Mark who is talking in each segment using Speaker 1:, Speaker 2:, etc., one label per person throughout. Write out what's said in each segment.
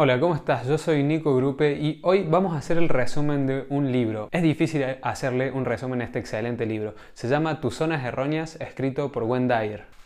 Speaker 1: Hola, ¿cómo estás? Yo soy Nico Grupe y hoy vamos a hacer el resumen de un libro. Es difícil hacerle un resumen a este excelente libro. Se llama Tus zonas erróneas, escrito por Wendy Dyer.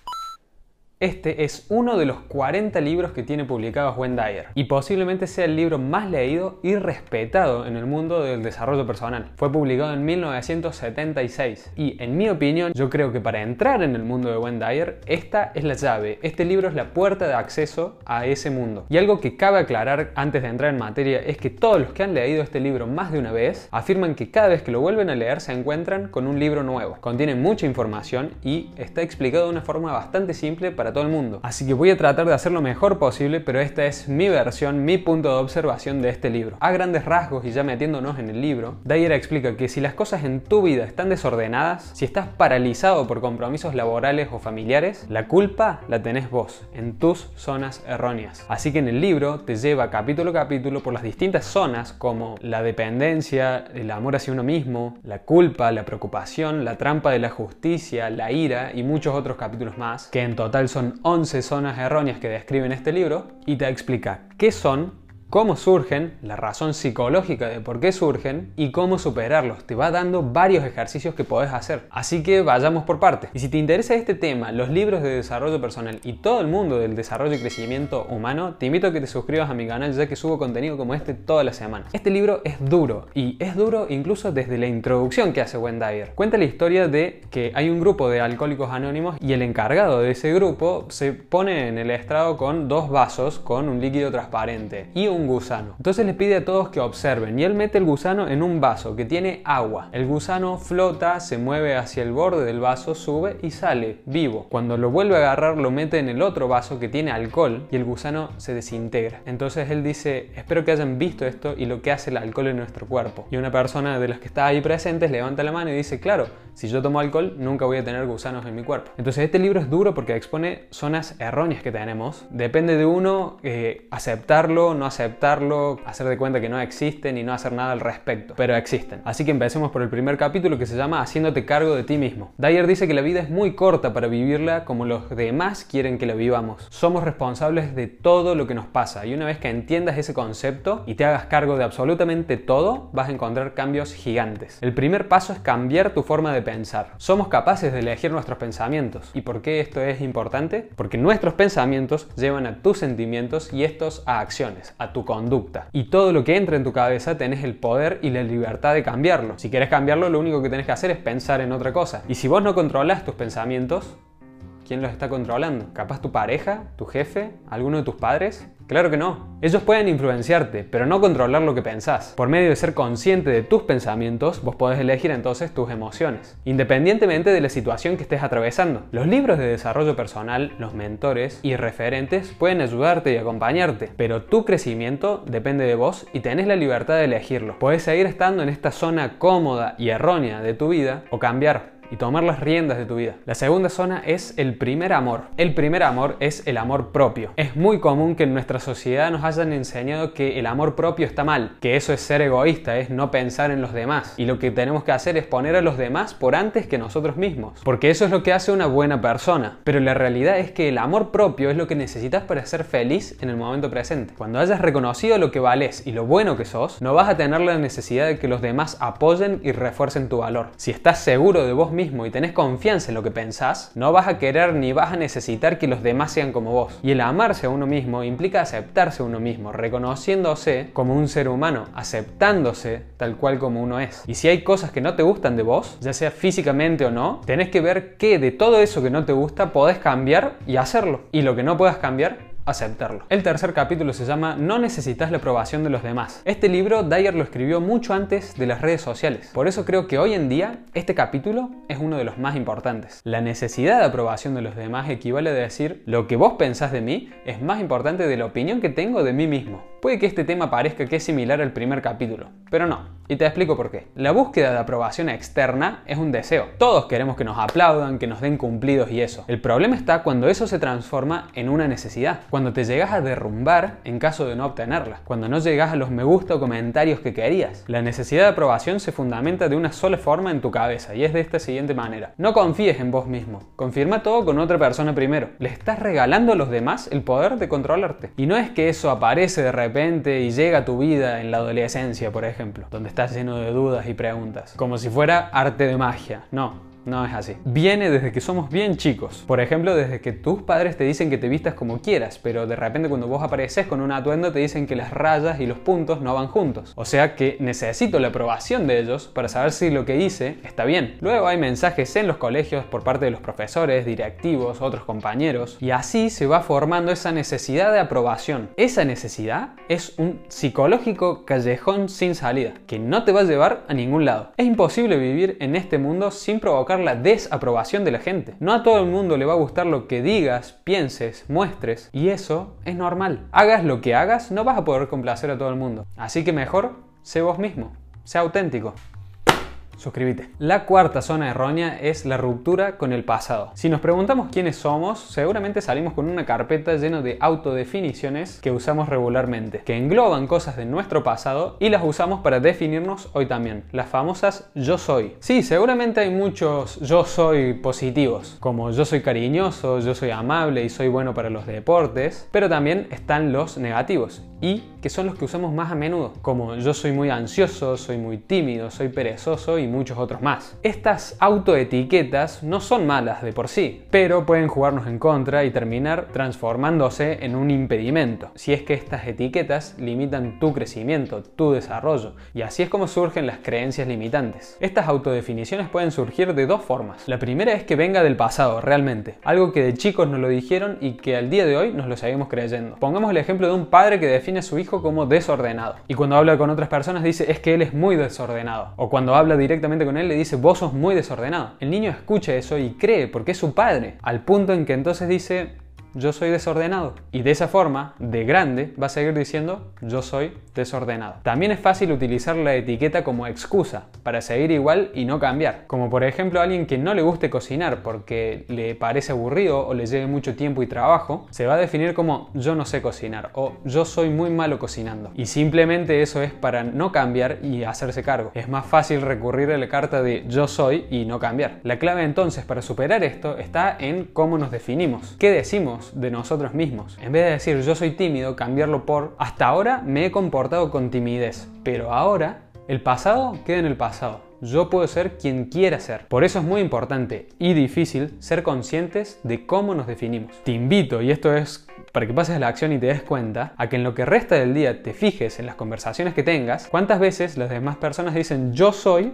Speaker 1: Este es uno de los 40 libros que tiene publicados Wendy Dyer y posiblemente sea el libro más leído y respetado en el mundo del desarrollo personal. Fue publicado en 1976 y en mi opinión yo creo que para entrar en el mundo de Wendy Dyer esta es la llave, este libro es la puerta de acceso a ese mundo. Y algo que cabe aclarar antes de entrar en materia es que todos los que han leído este libro más de una vez afirman que cada vez que lo vuelven a leer se encuentran con un libro nuevo. Contiene mucha información y está explicado de una forma bastante simple para todo el mundo. Así que voy a tratar de hacer lo mejor posible, pero esta es mi versión, mi punto de observación de este libro. A grandes rasgos y ya metiéndonos en el libro, Dyer explica que si las cosas en tu vida están desordenadas, si estás paralizado por compromisos laborales o familiares, la culpa la tenés vos, en tus zonas erróneas. Así que en el libro te lleva capítulo a capítulo por las distintas zonas como la dependencia, el amor hacia uno mismo, la culpa, la preocupación, la trampa de la justicia, la ira y muchos otros capítulos más, que en total son 11 zonas erróneas que describe en este libro y te explica qué son cómo surgen, la razón psicológica de por qué surgen y cómo superarlos. Te va dando varios ejercicios que podés hacer. Así que vayamos por partes. Y si te interesa este tema, los libros de desarrollo personal y todo el mundo del desarrollo y crecimiento humano, te invito a que te suscribas a mi canal ya que subo contenido como este todas las semanas. Este libro es duro y es duro incluso desde la introducción que hace Wendy Dyer. Cuenta la historia de que hay un grupo de alcohólicos anónimos y el encargado de ese grupo se pone en el estrado con dos vasos con un líquido transparente y un gusano. Entonces le pide a todos que observen y él mete el gusano en un vaso que tiene agua. El gusano flota, se mueve hacia el borde del vaso, sube y sale vivo. Cuando lo vuelve a agarrar lo mete en el otro vaso que tiene alcohol y el gusano se desintegra. Entonces él dice, espero que hayan visto esto y lo que hace el alcohol en nuestro cuerpo. Y una persona de las que está ahí presentes levanta la mano y dice, claro, si yo tomo alcohol nunca voy a tener gusanos en mi cuerpo. Entonces este libro es duro porque expone zonas erróneas que tenemos. Depende de uno eh, aceptarlo, no aceptarlo aceptarlo, hacer de cuenta que no existen y no hacer nada al respecto, pero existen. Así que empecemos por el primer capítulo que se llama Haciéndote cargo de ti mismo. Dyer dice que la vida es muy corta para vivirla como los demás quieren que la vivamos. Somos responsables de todo lo que nos pasa y una vez que entiendas ese concepto y te hagas cargo de absolutamente todo, vas a encontrar cambios gigantes. El primer paso es cambiar tu forma de pensar. Somos capaces de elegir nuestros pensamientos. ¿Y por qué esto es importante? Porque nuestros pensamientos llevan a tus sentimientos y estos a acciones, a tu conducta. Y todo lo que entra en tu cabeza tenés el poder y la libertad de cambiarlo. Si quieres cambiarlo, lo único que tenés que hacer es pensar en otra cosa. Y si vos no controlas tus pensamientos, ¿quién los está controlando? ¿Capaz tu pareja, tu jefe, alguno de tus padres? Claro que no. Ellos pueden influenciarte, pero no controlar lo que pensás. Por medio de ser consciente de tus pensamientos, vos podés elegir entonces tus emociones, independientemente de la situación que estés atravesando. Los libros de desarrollo personal, los mentores y referentes pueden ayudarte y acompañarte, pero tu crecimiento depende de vos y tenés la libertad de elegirlo. Puedes seguir estando en esta zona cómoda y errónea de tu vida o cambiar y tomar las riendas de tu vida. La segunda zona es el primer amor. El primer amor es el amor propio. Es muy común que en nuestra sociedad nos hayan enseñado que el amor propio está mal, que eso es ser egoísta, es no pensar en los demás. Y lo que tenemos que hacer es poner a los demás por antes que nosotros mismos. Porque eso es lo que hace una buena persona. Pero la realidad es que el amor propio es lo que necesitas para ser feliz en el momento presente. Cuando hayas reconocido lo que vales y lo bueno que sos, no vas a tener la necesidad de que los demás apoyen y refuercen tu valor. Si estás seguro de vos mismo, y tenés confianza en lo que pensás, no vas a querer ni vas a necesitar que los demás sean como vos. Y el amarse a uno mismo implica aceptarse a uno mismo, reconociéndose como un ser humano, aceptándose tal cual como uno es. Y si hay cosas que no te gustan de vos, ya sea físicamente o no, tenés que ver qué de todo eso que no te gusta podés cambiar y hacerlo. Y lo que no puedas cambiar, aceptarlo. El tercer capítulo se llama No necesitas la aprobación de los demás. Este libro Dyer lo escribió mucho antes de las redes sociales. Por eso creo que hoy en día este capítulo es uno de los más importantes. La necesidad de aprobación de los demás equivale a decir lo que vos pensás de mí es más importante de la opinión que tengo de mí mismo. Puede que este tema parezca que es similar al primer capítulo, pero no. Y te explico por qué. La búsqueda de aprobación externa es un deseo. Todos queremos que nos aplaudan, que nos den cumplidos y eso. El problema está cuando eso se transforma en una necesidad. Cuando te llegas a derrumbar en caso de no obtenerla. Cuando no llegas a los me gusta o comentarios que querías. La necesidad de aprobación se fundamenta de una sola forma en tu cabeza y es de esta siguiente manera. No confíes en vos mismo. Confirma todo con otra persona primero. Le estás regalando a los demás el poder de controlarte. Y no es que eso aparece de repente y llega a tu vida en la adolescencia, por ejemplo, donde lleno de dudas y preguntas, como si fuera arte de magia. No, no es así. Viene desde que somos bien chicos. Por ejemplo, desde que tus padres te dicen que te vistas como quieras, pero de repente cuando vos apareces con un atuendo te dicen que las rayas y los puntos no van juntos. O sea que necesito la aprobación de ellos para saber si lo que hice está bien. Luego hay mensajes en los colegios por parte de los profesores, directivos, otros compañeros, y así se va formando esa necesidad de aprobación. Esa necesidad es un psicológico callejón sin salida, que no te va a llevar a ningún lado. Es imposible vivir en este mundo sin provocar la desaprobación de la gente. No a todo el mundo le va a gustar lo que digas, pienses, muestres, y eso es normal. Hagas lo que hagas, no vas a poder complacer a todo el mundo. Así que mejor, sé vos mismo, sé auténtico suscríbete. La cuarta zona errónea es la ruptura con el pasado. Si nos preguntamos quiénes somos, seguramente salimos con una carpeta llena de autodefiniciones que usamos regularmente, que engloban cosas de nuestro pasado y las usamos para definirnos hoy también, las famosas yo soy. Sí, seguramente hay muchos yo soy positivos, como yo soy cariñoso, yo soy amable y soy bueno para los deportes, pero también están los negativos y que son los que usamos más a menudo, como yo soy muy ansioso, soy muy tímido, soy perezoso y muchos otros más. Estas autoetiquetas no son malas de por sí, pero pueden jugarnos en contra y terminar transformándose en un impedimento, si es que estas etiquetas limitan tu crecimiento, tu desarrollo, y así es como surgen las creencias limitantes. Estas autodefiniciones pueden surgir de dos formas. La primera es que venga del pasado, realmente, algo que de chicos nos lo dijeron y que al día de hoy nos lo seguimos creyendo. Pongamos el ejemplo de un padre que define a su hijo como desordenado, y cuando habla con otras personas dice es que él es muy desordenado, o cuando habla directamente con él le dice, vos sos muy desordenado. El niño escucha eso y cree porque es su padre, al punto en que entonces dice, yo soy desordenado. Y de esa forma, de grande, va a seguir diciendo yo soy desordenado. También es fácil utilizar la etiqueta como excusa para seguir igual y no cambiar. Como por ejemplo alguien que no le guste cocinar porque le parece aburrido o le lleve mucho tiempo y trabajo, se va a definir como yo no sé cocinar o yo soy muy malo cocinando. Y simplemente eso es para no cambiar y hacerse cargo. Es más fácil recurrir a la carta de yo soy y no cambiar. La clave entonces para superar esto está en cómo nos definimos. ¿Qué decimos? De nosotros mismos. En vez de decir yo soy tímido, cambiarlo por hasta ahora me he comportado con timidez, pero ahora el pasado queda en el pasado. Yo puedo ser quien quiera ser. Por eso es muy importante y difícil ser conscientes de cómo nos definimos. Te invito, y esto es para que pases la acción y te des cuenta, a que en lo que resta del día te fijes en las conversaciones que tengas, cuántas veces las demás personas dicen yo soy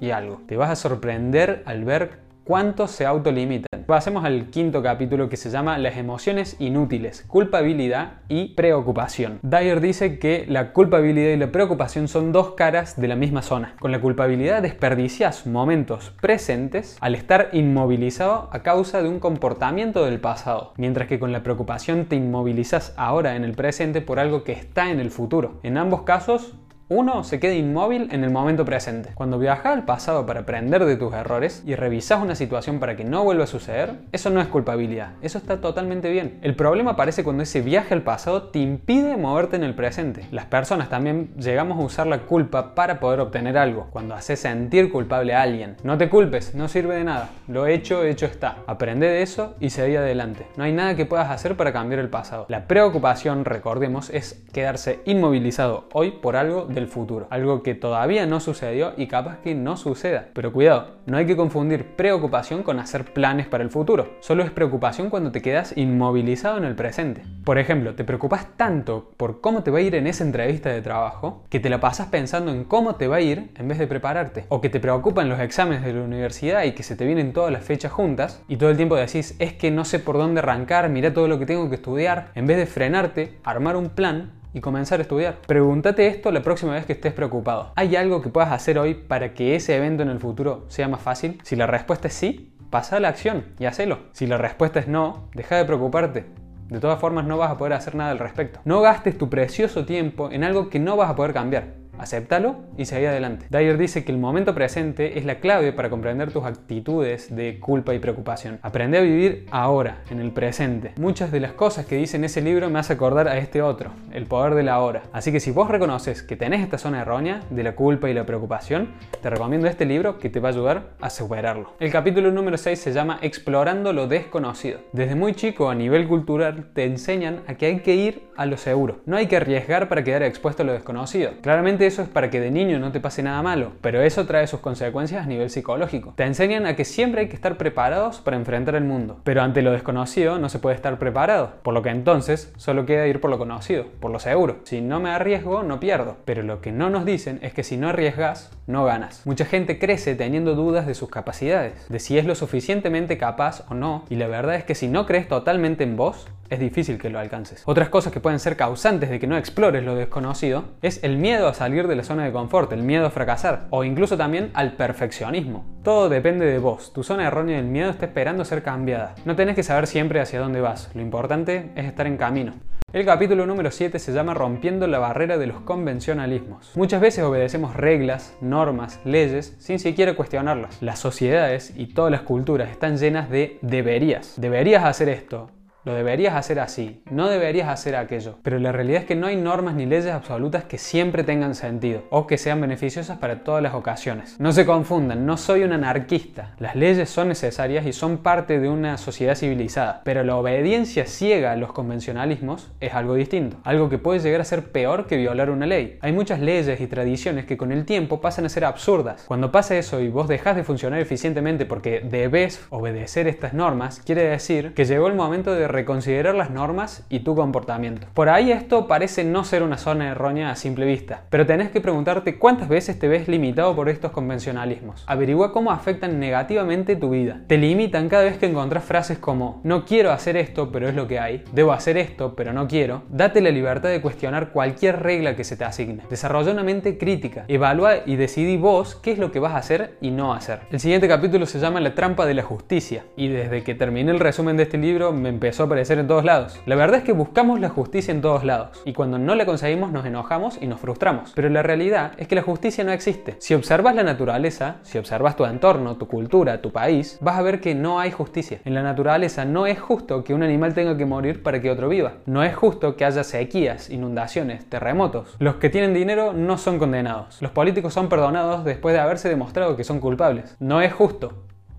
Speaker 1: y algo. Te vas a sorprender al ver cuánto se autolimitan. Pasemos al quinto capítulo que se llama Las emociones inútiles, culpabilidad y preocupación. Dyer dice que la culpabilidad y la preocupación son dos caras de la misma zona. Con la culpabilidad desperdicias momentos presentes al estar inmovilizado a causa de un comportamiento del pasado, mientras que con la preocupación te inmovilizas ahora en el presente por algo que está en el futuro. En ambos casos uno se queda inmóvil en el momento presente. Cuando viajas al pasado para aprender de tus errores y revisas una situación para que no vuelva a suceder, eso no es culpabilidad, eso está totalmente bien. El problema aparece cuando ese viaje al pasado te impide moverte en el presente. Las personas también llegamos a usar la culpa para poder obtener algo, cuando haces sentir culpable a alguien. No te culpes, no sirve de nada. Lo hecho, hecho está. Aprende de eso y seguí adelante. No hay nada que puedas hacer para cambiar el pasado. La preocupación, recordemos, es quedarse inmovilizado hoy por algo de futuro. Algo que todavía no sucedió y capaz que no suceda. Pero cuidado, no hay que confundir preocupación con hacer planes para el futuro. Solo es preocupación cuando te quedas inmovilizado en el presente. Por ejemplo, te preocupas tanto por cómo te va a ir en esa entrevista de trabajo que te la pasas pensando en cómo te va a ir en vez de prepararte. O que te preocupan los exámenes de la universidad y que se te vienen todas las fechas juntas y todo el tiempo decís es que no sé por dónde arrancar, mira todo lo que tengo que estudiar. En vez de frenarte, armar un plan y comenzar a estudiar. Pregúntate esto la próxima vez que estés preocupado. ¿Hay algo que puedas hacer hoy para que ese evento en el futuro sea más fácil? Si la respuesta es sí, pasa a la acción y hacelo. Si la respuesta es no, deja de preocuparte. De todas formas no vas a poder hacer nada al respecto. No gastes tu precioso tiempo en algo que no vas a poder cambiar. Acéptalo y seguí adelante. Dyer dice que el momento presente es la clave para comprender tus actitudes de culpa y preocupación. Aprende a vivir ahora, en el presente. Muchas de las cosas que dice en ese libro me hace acordar a este otro, el poder de la hora. Así que si vos reconoces que tenés esta zona errónea de la culpa y la preocupación, te recomiendo este libro que te va a ayudar a superarlo. El capítulo número 6 se llama Explorando lo desconocido. Desde muy chico a nivel cultural te enseñan a que hay que ir a lo seguro. No hay que arriesgar para quedar expuesto a lo desconocido. Claramente eso es para que de niño no te pase nada malo, pero eso trae sus consecuencias a nivel psicológico. Te enseñan a que siempre hay que estar preparados para enfrentar el mundo, pero ante lo desconocido no se puede estar preparado, por lo que entonces solo queda ir por lo conocido, por lo seguro. Si no me arriesgo, no pierdo, pero lo que no nos dicen es que si no arriesgas, no ganas. Mucha gente crece teniendo dudas de sus capacidades, de si es lo suficientemente capaz o no, y la verdad es que si no crees totalmente en vos, es difícil que lo alcances. Otras cosas que pueden ser causantes de que no explores lo desconocido es el miedo a salir de la zona de confort, el miedo a fracasar o incluso también al perfeccionismo. Todo depende de vos. Tu zona errónea del miedo está esperando ser cambiada. No tenés que saber siempre hacia dónde vas. Lo importante es estar en camino. El capítulo número 7 se llama Rompiendo la barrera de los convencionalismos. Muchas veces obedecemos reglas, normas, leyes sin siquiera cuestionarlas. Las sociedades y todas las culturas están llenas de deberías. Deberías hacer esto, lo deberías hacer así, no deberías hacer aquello. Pero la realidad es que no hay normas ni leyes absolutas que siempre tengan sentido o que sean beneficiosas para todas las ocasiones. No se confundan, no soy un anarquista. Las leyes son necesarias y son parte de una sociedad civilizada. Pero la obediencia ciega a los convencionalismos es algo distinto. Algo que puede llegar a ser peor que violar una ley. Hay muchas leyes y tradiciones que con el tiempo pasan a ser absurdas. Cuando pasa eso y vos dejás de funcionar eficientemente porque debes obedecer estas normas, quiere decir que llegó el momento de reconsiderar las normas y tu comportamiento. Por ahí esto parece no ser una zona errónea a simple vista, pero tenés que preguntarte cuántas veces te ves limitado por estos convencionalismos. Averigua cómo afectan negativamente tu vida. Te limitan cada vez que encontrás frases como no quiero hacer esto, pero es lo que hay, debo hacer esto, pero no quiero. Date la libertad de cuestionar cualquier regla que se te asigne. Desarrolla una mente crítica, evalúa y decidí vos qué es lo que vas a hacer y no hacer. El siguiente capítulo se llama La trampa de la justicia y desde que terminé el resumen de este libro me empezó aparecer en todos lados. La verdad es que buscamos la justicia en todos lados y cuando no la conseguimos nos enojamos y nos frustramos. Pero la realidad es que la justicia no existe. Si observas la naturaleza, si observas tu entorno, tu cultura, tu país, vas a ver que no hay justicia. En la naturaleza no es justo que un animal tenga que morir para que otro viva. No es justo que haya sequías, inundaciones, terremotos. Los que tienen dinero no son condenados. Los políticos son perdonados después de haberse demostrado que son culpables. No es justo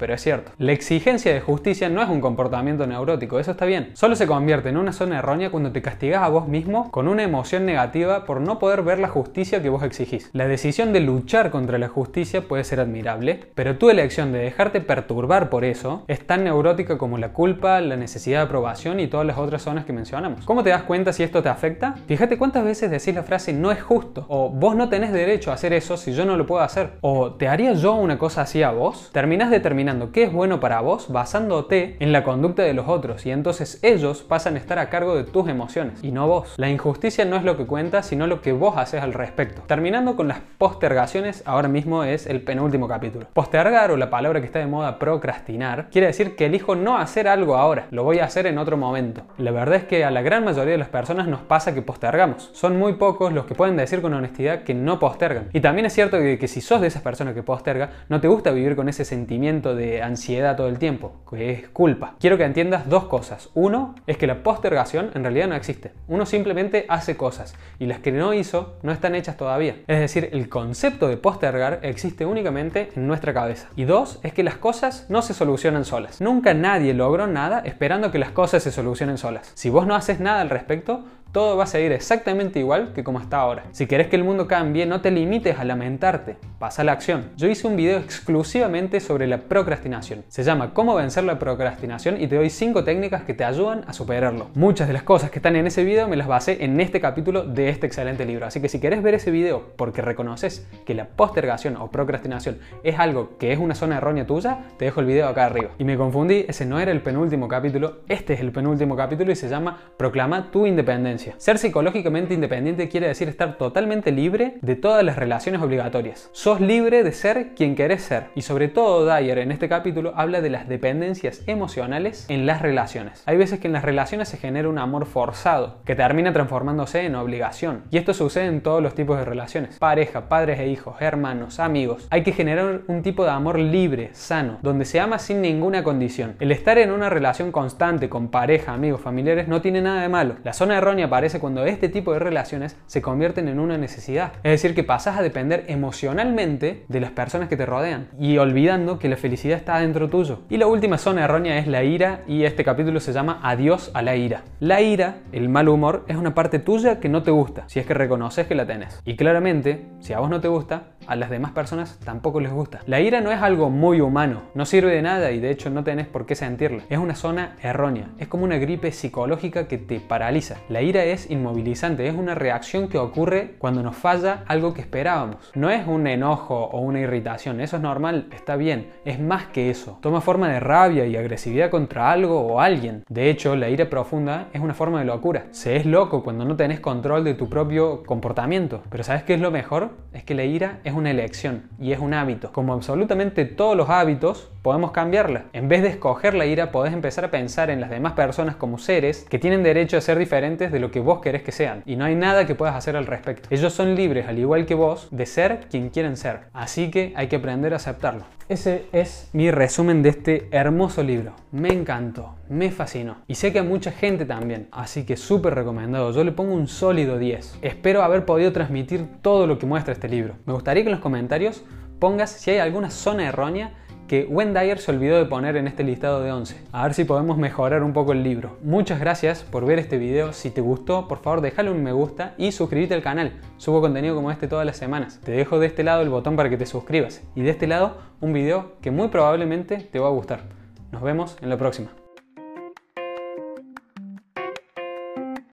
Speaker 1: pero es cierto. La exigencia de justicia no es un comportamiento neurótico, eso está bien. Solo se convierte en una zona errónea cuando te castigas a vos mismo con una emoción negativa por no poder ver la justicia que vos exigís. La decisión de luchar contra la justicia puede ser admirable, pero tu elección de dejarte perturbar por eso es tan neurótica como la culpa, la necesidad de aprobación y todas las otras zonas que mencionamos. ¿Cómo te das cuenta si esto te afecta? Fíjate cuántas veces decís la frase no es justo, o vos no tenés derecho a hacer eso si yo no lo puedo hacer, o ¿te haría yo una cosa así a vos? Terminás determinando qué es bueno para vos basándote en la conducta de los otros y entonces ellos pasan a estar a cargo de tus emociones y no vos. La injusticia no es lo que cuenta, sino lo que vos haces al respecto. Terminando con las postergaciones, ahora mismo es el penúltimo capítulo. Postergar o la palabra que está de moda procrastinar quiere decir que elijo no hacer algo ahora, lo voy a hacer en otro momento. La verdad es que a la gran mayoría de las personas nos pasa que postergamos. Son muy pocos los que pueden decir con honestidad que no postergan. Y también es cierto que, que si sos de esas personas que posterga, no te gusta vivir con ese sentimiento de ansiedad todo el tiempo, que es culpa. Quiero que entiendas dos cosas. Uno es que la postergación en realidad no existe. Uno simplemente hace cosas y las que no hizo no están hechas todavía. Es decir, el concepto de postergar existe únicamente en nuestra cabeza. Y dos es que las cosas no se solucionan solas. Nunca nadie logró nada esperando que las cosas se solucionen solas. Si vos no haces nada al respecto, todo va a seguir exactamente igual que como está ahora. Si querés que el mundo cambie, no te limites a lamentarte, pasa a la acción. Yo hice un video exclusivamente sobre la procrastinación. Se llama Cómo vencer la procrastinación y te doy 5 técnicas que te ayudan a superarlo. Muchas de las cosas que están en ese video me las basé en este capítulo de este excelente libro. Así que si querés ver ese video porque reconoces que la postergación o procrastinación es algo que es una zona errónea tuya, te dejo el video acá arriba. Y me confundí, ese no era el penúltimo capítulo, este es el penúltimo capítulo y se llama Proclama tu independencia. Ser psicológicamente independiente quiere decir estar totalmente libre de todas las relaciones obligatorias. Sos libre de ser quien querés ser. Y sobre todo Dyer en este capítulo habla de las dependencias emocionales en las relaciones. Hay veces que en las relaciones se genera un amor forzado, que termina transformándose en obligación. Y esto sucede en todos los tipos de relaciones. Pareja, padres e hijos, hermanos, amigos. Hay que generar un tipo de amor libre, sano, donde se ama sin ninguna condición. El estar en una relación constante con pareja, amigos, familiares no tiene nada de malo. La zona errónea aparece cuando este tipo de relaciones se convierten en una necesidad. Es decir, que pasas a depender emocionalmente de las personas que te rodean y olvidando que la felicidad está dentro tuyo. Y la última zona errónea es la ira y este capítulo se llama Adiós a la ira. La ira, el mal humor, es una parte tuya que no te gusta, si es que reconoces que la tenés. Y claramente, si a vos no te gusta, a las demás personas tampoco les gusta. La ira no es algo muy humano, no sirve de nada y de hecho no tenés por qué sentirla. Es una zona errónea, es como una gripe psicológica que te paraliza. La ira es inmovilizante, es una reacción que ocurre cuando nos falla algo que esperábamos. No es un enojo o una irritación, eso es normal, está bien, es más que eso. Toma forma de rabia y agresividad contra algo o alguien. De hecho, la ira profunda es una forma de locura. Se es loco cuando no tenés control de tu propio comportamiento. Pero ¿sabes qué es lo mejor? Es que la ira es una elección y es un hábito. Como absolutamente todos los hábitos, podemos cambiarla. En vez de escoger la ira, podés empezar a pensar en las demás personas como seres que tienen derecho a ser diferentes de lo que vos querés que sean. Y no hay nada que puedas hacer al respecto. Ellos son libres, al igual que vos, de ser quien quieren ser. Así que hay que aprender a aceptarlo. Ese es mi resumen de este hermoso libro. Me encantó, me fascinó. Y sé que a mucha gente también. Así que súper recomendado. Yo le pongo un sólido 10. Espero haber podido transmitir todo lo que muestra este libro. Me gustaría que en los comentarios pongas si hay alguna zona errónea que Wendy se olvidó de poner en este listado de 11. A ver si podemos mejorar un poco el libro. Muchas gracias por ver este video. Si te gustó, por favor déjale un me gusta y suscríbete al canal. Subo contenido como este todas las semanas. Te dejo de este lado el botón para que te suscribas y de este lado un video que muy probablemente te va a gustar. Nos vemos en la próxima.